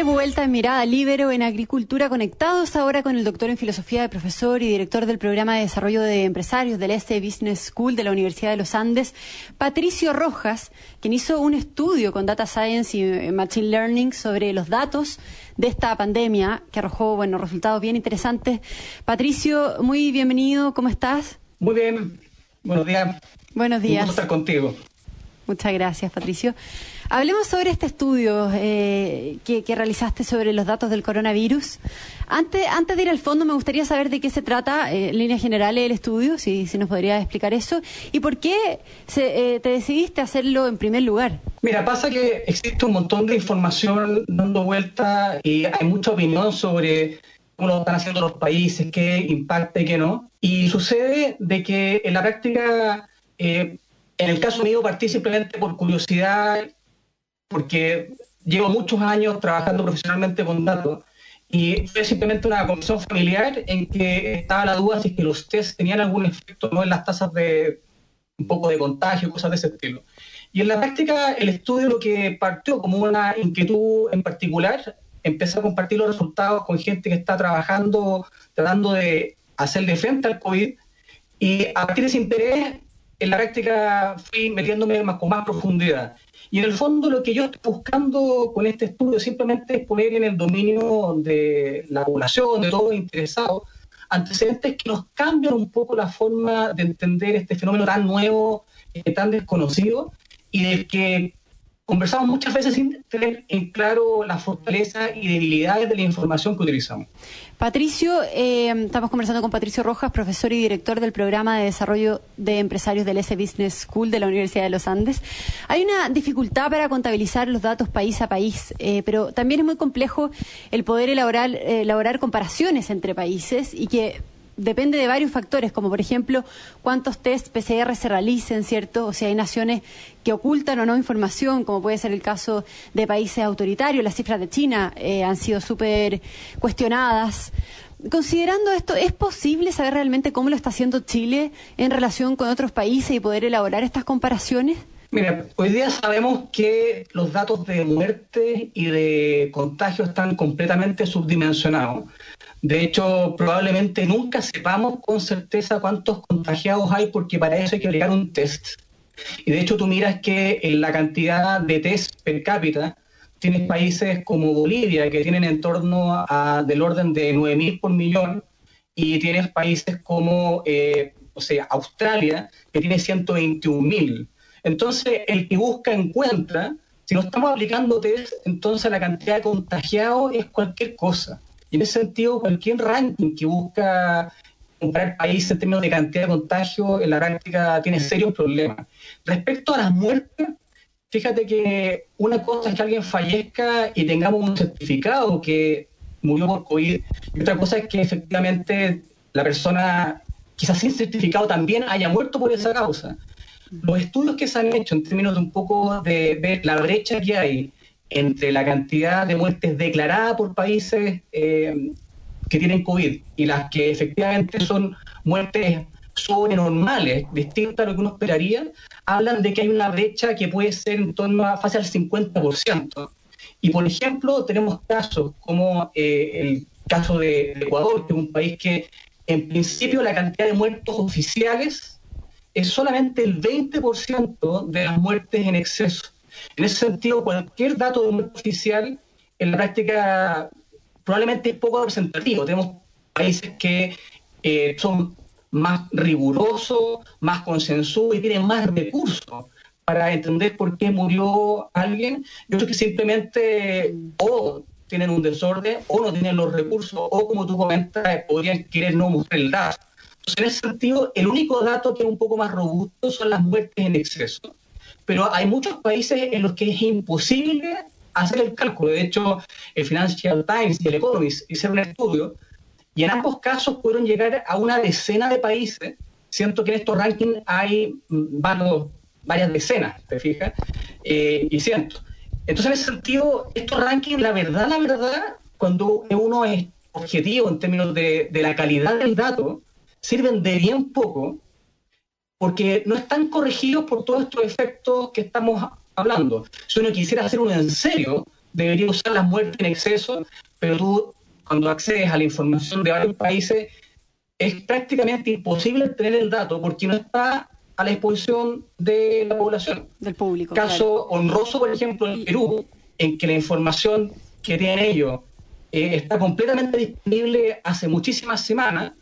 de vuelta en Mirada Libero en Agricultura, conectados ahora con el doctor en Filosofía de Profesor y director del Programa de Desarrollo de Empresarios del Este Business School de la Universidad de los Andes, Patricio Rojas, quien hizo un estudio con Data Science y eh, Machine Learning sobre los datos de esta pandemia, que arrojó bueno, resultados bien interesantes. Patricio, muy bienvenido, ¿cómo estás? Muy bien, buenos días. Buenos días. Un estar contigo. Muchas gracias, Patricio. Hablemos sobre este estudio eh, que, realizaste sobre los datos del coronavirus. Antes, antes de ir al fondo, me gustaría saber de qué se trata, eh, en líneas generales, el estudio, si, nos podría explicar eso, y por qué se, eh, te decidiste hacerlo en primer lugar. Mira, pasa que existe un montón de información dando vuelta y hay mucha opinión sobre cómo lo están haciendo los países, qué impacta y qué no. Y sucede de que en la práctica, en el caso mío, partí simplemente por curiosidad porque llevo muchos años trabajando profesionalmente con datos y fue simplemente una comisión familiar en que estaba la duda si que los test tenían algún efecto no en las tasas de un poco de contagio, cosas de ese estilo. Y en la práctica el estudio lo que partió como una inquietud en particular, empecé a compartir los resultados con gente que está trabajando, tratando de hacerle frente al COVID y a partir de ese interés en la práctica fui metiéndome más, con más profundidad. Y en el fondo lo que yo estoy buscando con este estudio simplemente es poner en el dominio de la población, de todos los interesados, antecedentes que nos cambian un poco la forma de entender este fenómeno tan nuevo, eh, tan desconocido, y del que conversamos muchas veces sin tener en claro la fortaleza y debilidades de la información que utilizamos. Patricio, eh, estamos conversando con Patricio Rojas, profesor y director del programa de desarrollo de empresarios del S Business School de la Universidad de los Andes. Hay una dificultad para contabilizar los datos país a país, eh, pero también es muy complejo el poder elaborar, elaborar comparaciones entre países y que depende de varios factores, como por ejemplo cuántos test PCR se realicen, ¿cierto? O si hay naciones que ocultan o no información, como puede ser el caso de países autoritarios. Las cifras de China eh, han sido súper cuestionadas. Considerando esto, ¿es posible saber realmente cómo lo está haciendo Chile en relación con otros países y poder elaborar estas comparaciones? Mira, hoy día sabemos que los datos de muerte y de contagio están completamente subdimensionados. De hecho, probablemente nunca sepamos con certeza cuántos contagiados hay porque para eso hay que agregar un test. Y de hecho tú miras que en la cantidad de test per cápita tienes países como Bolivia que tienen en torno a del orden de 9.000 por millón y tienes países como eh, o sea, Australia que tiene 121.000. Entonces, el que busca encuentra. Si no estamos aplicando test, entonces la cantidad de contagiados es cualquier cosa. Y en ese sentido, cualquier ranking que busca comparar países en términos de cantidad de contagio, en la práctica tiene serios problemas. Respecto a las muertes, fíjate que una cosa es que alguien fallezca y tengamos un certificado que murió por COVID, y otra cosa es que efectivamente la persona, quizás sin certificado, también haya muerto por esa causa. Los estudios que se han hecho en términos de un poco de ver la brecha que hay entre la cantidad de muertes declaradas por países eh, que tienen COVID y las que efectivamente son muertes sobrenormales, distintas a lo que uno esperaría, hablan de que hay una brecha que puede ser en torno a fase al 50%. Y por ejemplo, tenemos casos como eh, el caso de, Ecuador, que es un país que en principio la cantidad de muertos oficiales es solamente el 20% de las muertes en exceso. En ese sentido, cualquier dato oficial en la práctica probablemente es poco representativo. Tenemos países que eh, son más rigurosos, más consensuados y tienen más recursos para entender por qué murió alguien y otros que simplemente o tienen un desorden o no tienen los recursos o como tú comentas podrían querer no mostrar el dato. Entonces en ese sentido el único dato que es un poco más robusto son las muertes en exceso pero hay muchos países en los que es imposible hacer el cálculo. De hecho, el Financial Times y el Economist hicieron un estudio y en ambos casos pudieron llegar a una decena de países. Siento que en estos rankings hay varios, varias decenas, ¿te fijas? Eh, y cientos. Entonces, en ese sentido, estos rankings, la verdad, la verdad, cuando uno es objetivo en términos de, de la calidad del dato, sirven de bien poco porque no están corregidos por todos estos efectos que estamos hablando. Si uno quisiera hacer uno en serio, debería usar las muertes en exceso, pero tú cuando accedes a la información de varios países es prácticamente imposible tener el dato porque no está a la disposición de la población. Del público. Caso honroso, por ejemplo, en Perú, en que la información que tienen ellos eh, está completamente disponible hace muchísimas semanas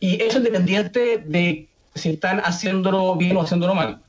y eso independiente de si están haciéndolo bien o haciéndolo mal.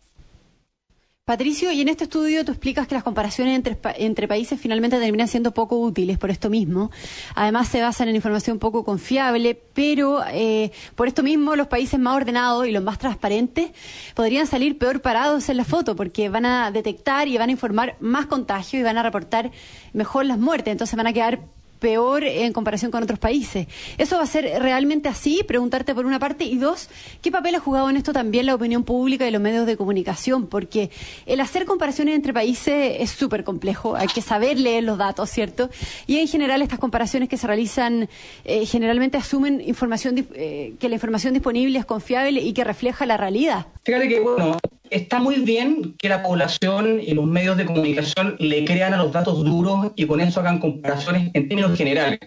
Patricio, y en este estudio tú explicas que las comparaciones entre, entre, países finalmente terminan siendo poco útiles por esto mismo. Además se basan en información poco confiable, pero eh, por esto mismo los países más ordenados y los más transparentes podrían salir peor parados en la foto porque van a detectar y van a informar más contagio y van a reportar mejor las muertes. Entonces van a quedar peor en comparación con otros países. ¿Eso va a ser realmente así? Preguntarte por una parte. Y dos, ¿qué papel ha jugado en esto también la opinión pública y los medios de comunicación? Porque el hacer comparaciones entre países es súper complejo. Hay que saber leer los datos, ¿cierto? Y en general estas comparaciones que se realizan eh, generalmente asumen información eh, que la información disponible es confiable y que refleja la realidad. Fíjate que, bueno, está muy bien que la población y los medios de comunicación le crean a los datos duros y con eso hagan comparaciones en términos generales.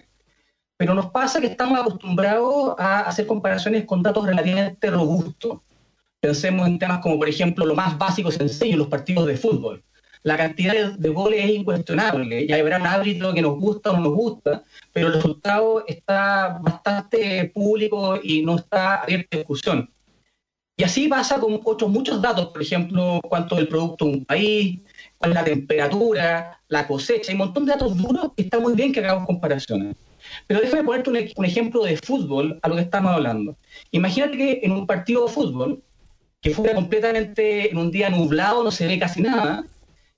Pero nos pasa que estamos acostumbrados a hacer comparaciones con datos relativamente robustos. Pensemos en temas como, por ejemplo, lo más básico, sencillo, los partidos de fútbol. La cantidad de, goles es incuestionable y habrá un árbitro que nos gusta o no nos gusta, pero el resultado está bastante público y no está abierto a discusión. Y así pasa con otros muchos datos, por ejemplo, cuánto es el producto de un país, cuál es la temperatura, la cosecha, hay un montón de datos duros que está muy bien que hagamos comparaciones. Pero déjame ponerte un, ejemplo de fútbol a lo que estamos hablando. Imagínate que en un partido de fútbol, que fuera completamente en un día nublado, no se ve casi nada,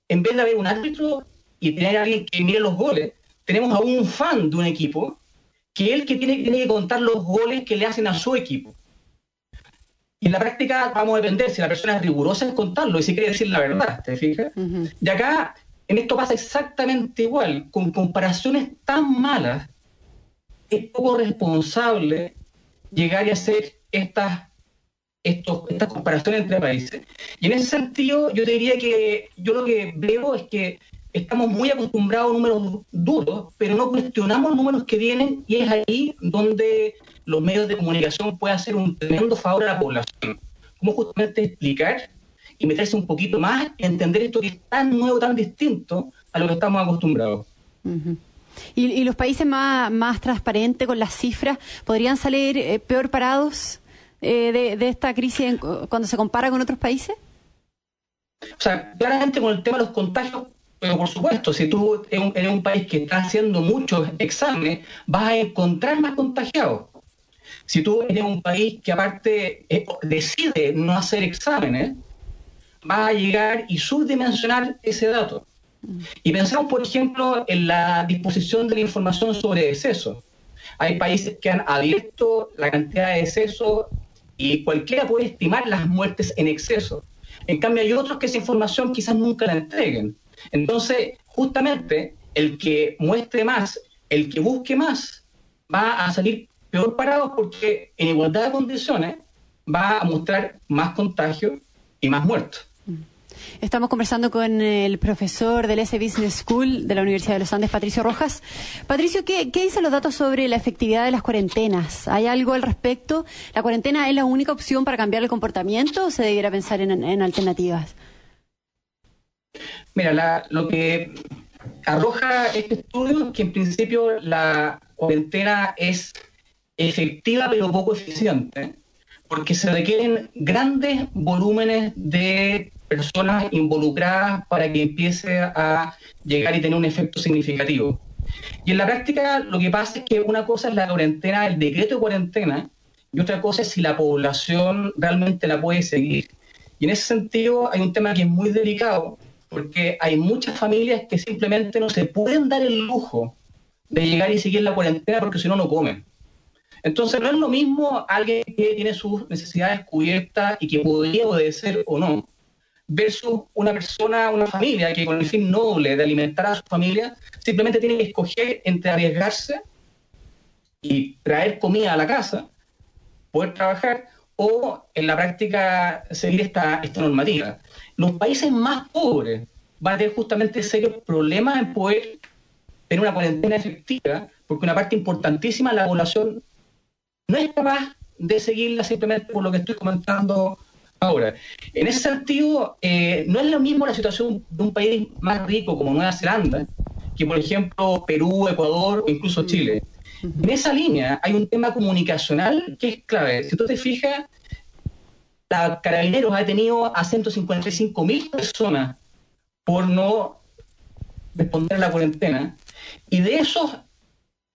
en vez de haber un árbitro y tener a alguien que mire los goles, tenemos a un fan de un equipo que es el que tiene, tiene que contar los goles que le hacen a su equipo. Y en la práctica vamos a depender si la persona es rigurosa en contarlo y si quiere decir la verdad, ¿te fijas? Y acá, en esto pasa exactamente igual, con comparaciones tan malas, es poco responsable llegar y hacer estas, estos, estas comparaciones entre países. Y en ese sentido, yo diría que yo lo que veo es que estamos muy acostumbrados a números duros, pero no cuestionamos números que vienen y es ahí donde los medios de comunicación pueden hacer un tremendo favor a la población. Cómo justamente explicar y meterse un poquito más, entender esto que es tan nuevo, tan distinto a lo que estamos acostumbrados. ¿Y, los países más, más transparentes con las cifras podrían salir eh, peor parados eh, de, esta crisis cuando se compara con otros países? O sea, claramente con el tema de los contagios pero por supuesto, si tú eres un, país que está haciendo muchos exámenes, vas a encontrar más contagiados. Si tú eres un país que aparte eh, decide no hacer exámenes, vas a llegar y subdimensionar ese dato. Y pensamos, por ejemplo, en la disposición de la información sobre exceso. Hay países que han abierto la cantidad de excesos y cualquiera puede estimar las muertes en exceso. En cambio, hay otros que esa información quizás nunca la entreguen. Entonces, justamente, el que muestre más, el que busque más, va a salir peor parado porque en igualdad de condiciones va a mostrar más contagio y más muertos. Estamos conversando con el profesor del S Business School de la Universidad de los Andes, Patricio Rojas. Patricio, ¿qué, dicen los datos sobre la efectividad de las cuarentenas? ¿Hay algo al respecto? ¿La cuarentena es la única opción para cambiar el comportamiento o se debiera pensar en alternativas? Mira, lo que arroja este estudio es que en principio la cuarentena es efectiva pero poco eficiente, porque se requieren grandes volúmenes de personas involucradas para que empiece a llegar y tener un efecto significativo. Y en la práctica lo que pasa es que una cosa es la cuarentena, el decreto de cuarentena, y otra cosa es si la población realmente la puede seguir. Y en ese sentido hay un tema que es muy delicado, porque hay muchas familias que simplemente no se pueden dar el lujo de llegar y seguir la cuarentena porque si no, no comen. Entonces, no es lo mismo alguien que tiene sus necesidades cubiertas y que podría obedecer o no, versus una persona, una familia que con el fin noble de alimentar a su familia, simplemente tiene que escoger entre arriesgarse y traer comida a la casa, poder trabajar, o en la práctica seguir esta, esta normativa. Los países más pobres van a tener justamente serios problemas en poder tener una cuarentena efectiva, porque una parte importantísima de la población no es capaz de seguirla simplemente por lo que estoy comentando ahora. En ese sentido, eh, no es lo mismo la situación de un país más rico como Nueva Zelanda, que por ejemplo Perú, Ecuador o incluso Chile. En esa línea hay un tema comunicacional que es clave. Si tú te fijas, la Carabineros ha detenido a 155 mil personas por no responder a la cuarentena. Y de esos,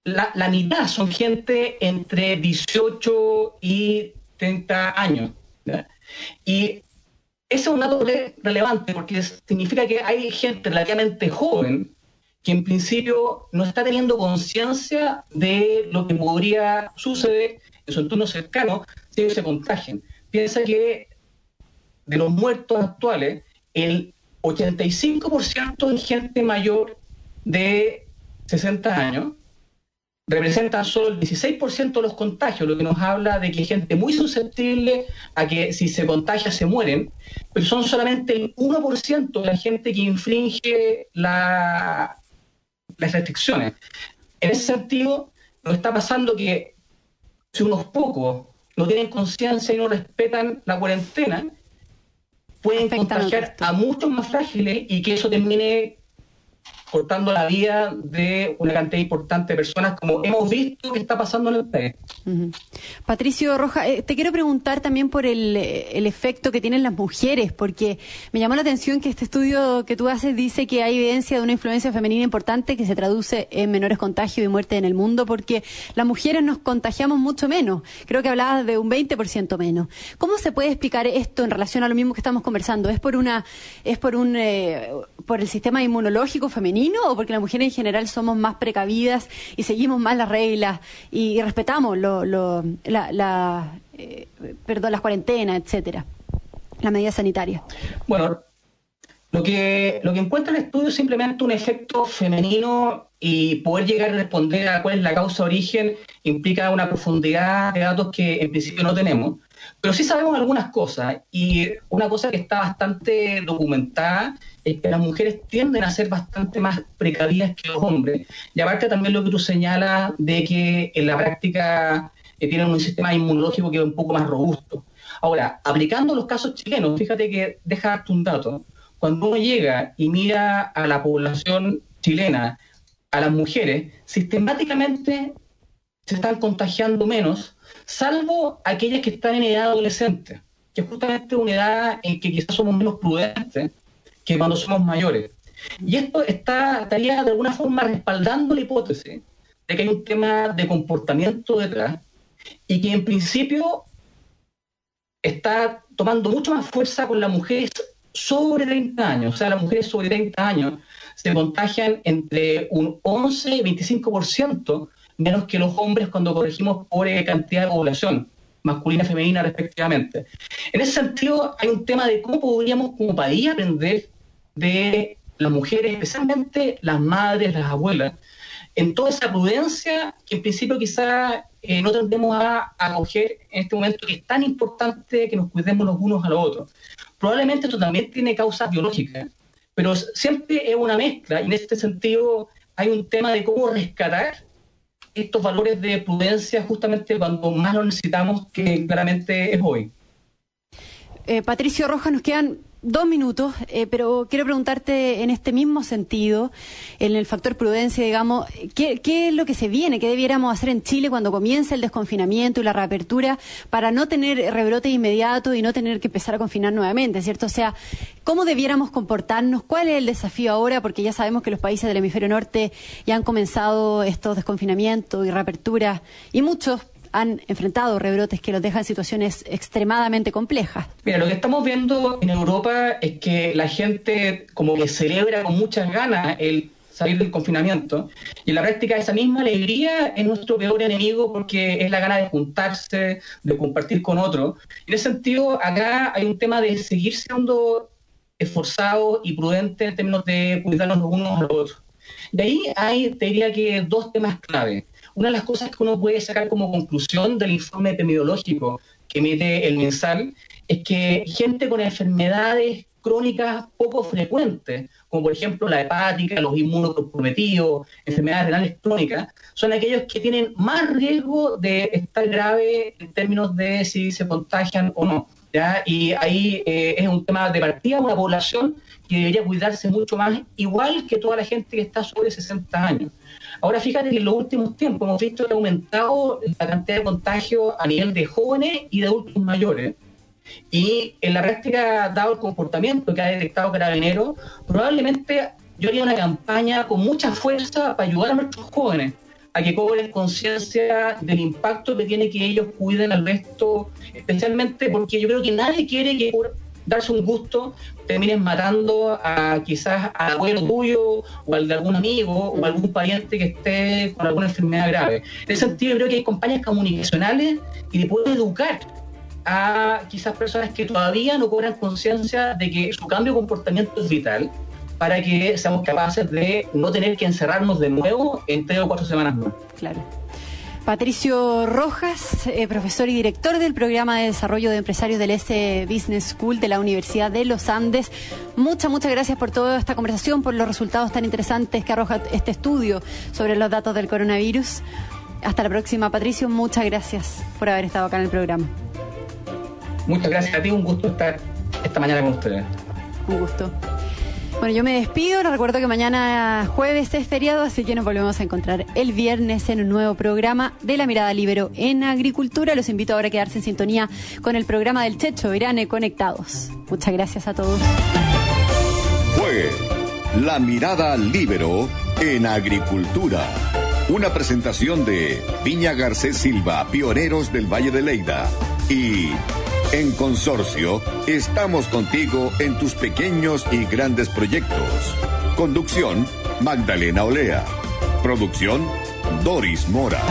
la, la mitad son gente entre 18 y 30 años. Y ese es un dato relevante porque significa que hay gente relativamente joven que en principio no está teniendo conciencia de lo que podría suceder en su entorno cercano si ellos se contagien. Piensa que de los muertos actuales, el 85% es gente mayor de 60 años, representan solo el 16% de los contagios, lo que nos habla de que hay gente muy susceptible a que si se contagia se mueren, pero son solamente el 1% de la gente que infringe la, las restricciones. En ese sentido, nos está pasando que si unos pocos no tienen conciencia y no respetan la cuarentena, pueden contagiar a muchos más frágiles y que eso termine cortando la vida de una cantidad importante de personas, como hemos visto que está pasando en el país. Patricio Roja, eh, te quiero preguntar también por el, el, efecto que tienen las mujeres, porque me llamó la atención que este estudio que tú haces dice que hay evidencia de una influencia femenina importante que se traduce en menores contagios y muertes en el mundo, porque las mujeres nos contagiamos mucho menos. Creo que hablabas de un 20% menos. ¿Cómo se puede explicar esto en relación a lo mismo que estamos conversando? ¿Es por una, es por un, eh, por el sistema inmunológico femenino? O porque las mujeres en general somos más precavidas y seguimos más las reglas y, respetamos lo, eh, las cuarentenas, etcétera, las medidas sanitarias? Bueno, lo que, lo que encuentra el estudio es simplemente un efecto femenino y poder llegar a responder a cuál es la causa origen implica una profundidad de datos que en principio no tenemos. Pero sí sabemos algunas cosas y una cosa que está bastante documentada es que las mujeres tienden a ser bastante más precavidas que los hombres. Y aparte también lo que tú señalas de que en la práctica eh, tienen un sistema inmunológico que es un poco más robusto. Ahora, aplicando los casos chilenos, fíjate que deja un dato. Cuando uno llega y mira a la población chilena, a las mujeres, sistemáticamente se están contagiando menos salvo aquellas que están en edad adolescente, que es justamente una edad en que quizás somos menos prudentes que cuando somos mayores. Y esto está, estaría de alguna forma respaldando la hipótesis de que hay un tema de comportamiento detrás y que en principio está tomando mucho más fuerza con las mujeres sobre 30 años. O sea, las mujeres sobre 30 años se contagian entre un 11 y 25% menos que los hombres cuando corregimos por eh, cantidad de población, masculina y femenina respectivamente. En ese sentido, hay un tema de cómo podríamos como país aprender de las mujeres, especialmente las madres, las abuelas, en toda esa prudencia que en principio quizá eh, no tendemos a acoger en este momento que es tan importante que nos cuidemos los unos a los otros. Probablemente esto también tiene causas biológicas, pero siempre es una mezcla y en este sentido hay un tema de cómo rescatar estos valores de prudencia justamente cuando más lo necesitamos, que claramente es hoy. Eh, Patricio Rojas, nos quedan dos minutos, eh, pero quiero preguntarte en este mismo sentido, en el factor prudencia, digamos, ¿qué, ¿qué, es lo que se viene? ¿Qué debiéramos hacer en Chile cuando comience el desconfinamiento y la reapertura para no tener rebrote inmediato y no tener que empezar a confinar nuevamente, ¿cierto? O sea, ¿cómo debiéramos comportarnos? ¿Cuál es el desafío ahora? Porque ya sabemos que los países del hemisferio norte ya han comenzado estos desconfinamientos y reaperturas y muchos han enfrentado rebrotes que los dejan en situaciones extremadamente complejas. Mira, lo que estamos viendo en Europa es que la gente como que celebra con muchas ganas el salir del confinamiento y en la práctica esa misma alegría es nuestro peor enemigo porque es la gana de juntarse, de compartir con otros. En ese sentido, acá hay un tema de seguir siendo esforzados y prudentes en términos de cuidarnos los unos a los otros. De ahí hay, te diría que dos temas clave. Una de las cosas que uno puede sacar como conclusión del informe epidemiológico que emite el mensal es que gente con enfermedades crónicas poco frecuentes, como por ejemplo la hepática, los inmunocomprometidos, enfermedades renales crónicas, son aquellos que tienen más riesgo de estar grave en términos de si se contagian o no. ¿ya? Y ahí eh, es un tema de partida, una población que debería cuidarse mucho más, igual que toda la gente que está sobre 60 años. Ahora fíjate que en los últimos tiempos hemos visto que ha aumentado la cantidad de contagios a nivel de jóvenes y de adultos mayores. Y en la práctica, dado el comportamiento que ha detectado Carabinero, probablemente yo haría una campaña con mucha fuerza para ayudar a nuestros jóvenes a que cobren conciencia del impacto que tiene que ellos cuiden al resto, especialmente porque yo creo que nadie quiere que darse un gusto termines matando a quizás al abuelo tuyo o al de algún amigo o algún pariente que esté con alguna enfermedad grave. En ese sentido, yo creo que hay compañías comunicacionales y de poder educar a quizás personas que todavía no cobran conciencia de que su cambio de comportamiento es vital para que seamos capaces de no tener que encerrarnos de nuevo en tres o cuatro semanas más. Claro. Patricio Rojas, eh, profesor y director del programa de desarrollo de empresarios del S Business School de la Universidad de los Andes. Muchas, muchas gracias por toda esta conversación, por los resultados tan interesantes que arroja este estudio sobre los datos del coronavirus. Hasta la próxima, Patricio. Muchas gracias por haber estado acá en el programa. Muchas gracias a ti, un gusto estar esta mañana con ustedes. Un gusto. Bueno, yo me despido, les recuerdo que mañana jueves es feriado, así que nos volvemos a encontrar el viernes en un nuevo programa de La Mirada Libero en Agricultura. Los invito ahora a quedarse en sintonía con el programa del Checho, Irane Conectados. Muchas gracias a todos. Fue La Mirada Libero en Agricultura. Una presentación de Viña Garcés Silva, pioneros del Valle de Leida. Y en Consorcio, estamos contigo en tus pequeños y grandes proyectos. Conducción, Magdalena Olea. Producción, Doris Mora.